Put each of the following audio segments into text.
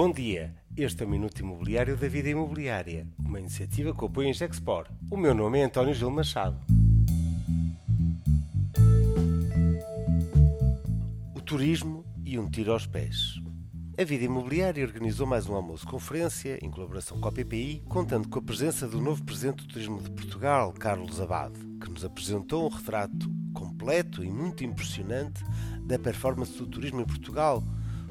Bom dia, este é o Minuto Imobiliário da Vida Imobiliária, uma iniciativa que apoia em Gexpor. O meu nome é António Gil Machado. O turismo e um tiro aos pés. A Vida Imobiliária organizou mais um almoço-conferência em colaboração com a PPI, contando com a presença do novo Presidente do Turismo de Portugal, Carlos Abade, que nos apresentou um retrato completo e muito impressionante da performance do turismo em Portugal,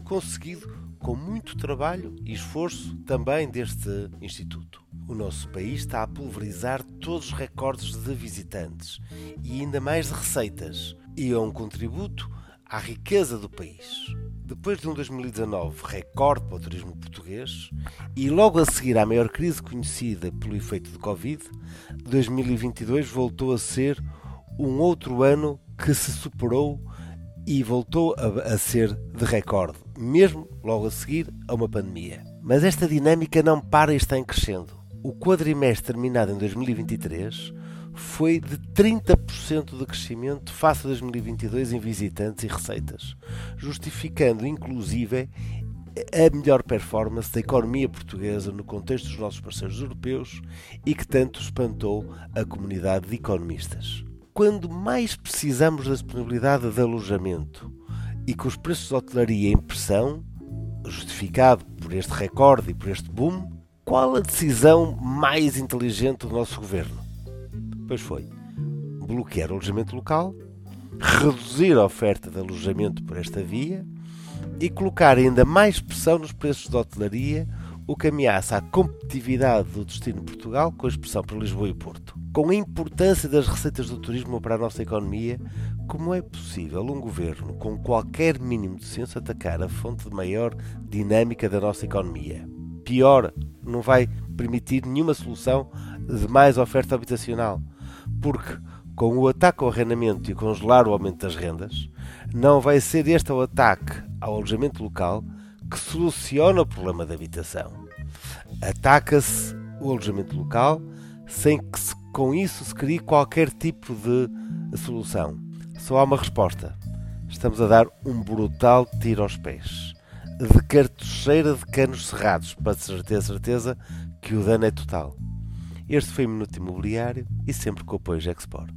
conseguido com muito trabalho e esforço também deste Instituto. O nosso país está a pulverizar todos os recordes de visitantes e ainda mais de receitas, e é um contributo à riqueza do país. Depois de um 2019 recorde para o turismo português e logo a seguir à maior crise conhecida pelo efeito do Covid, 2022 voltou a ser um outro ano que se superou e voltou a, a ser de recorde, mesmo logo a seguir a uma pandemia. Mas esta dinâmica não para e está em crescendo. O quadrimestre terminado em 2023 foi de 30% de crescimento face a 2022 em visitantes e receitas, justificando inclusive a melhor performance da economia portuguesa no contexto dos nossos parceiros europeus e que tanto espantou a comunidade de economistas quando mais precisamos da disponibilidade de alojamento e com os preços de hotelaria em pressão, justificado por este recorde e por este boom, qual a decisão mais inteligente do nosso governo? Pois foi bloquear o alojamento local, reduzir a oferta de alojamento por esta via e colocar ainda mais pressão nos preços de hotelaria, o que ameaça a competitividade do destino Portugal com a expressão para Lisboa e Porto com a importância das receitas do turismo para a nossa economia, como é possível um governo, com qualquer mínimo de senso, atacar a fonte de maior dinâmica da nossa economia? Pior, não vai permitir nenhuma solução de mais oferta habitacional, porque com o ataque ao arrendamento e congelar o aumento das rendas, não vai ser este o ataque ao alojamento local que soluciona o problema da habitação. Ataca-se o alojamento local sem que se com isso se crie qualquer tipo de solução. Só há uma resposta. Estamos a dar um brutal tiro aos pés. De cartucheira de canos cerrados, para ter certeza que o dano é total. Este foi o Minuto Imobiliário e sempre com o apoio Gexport.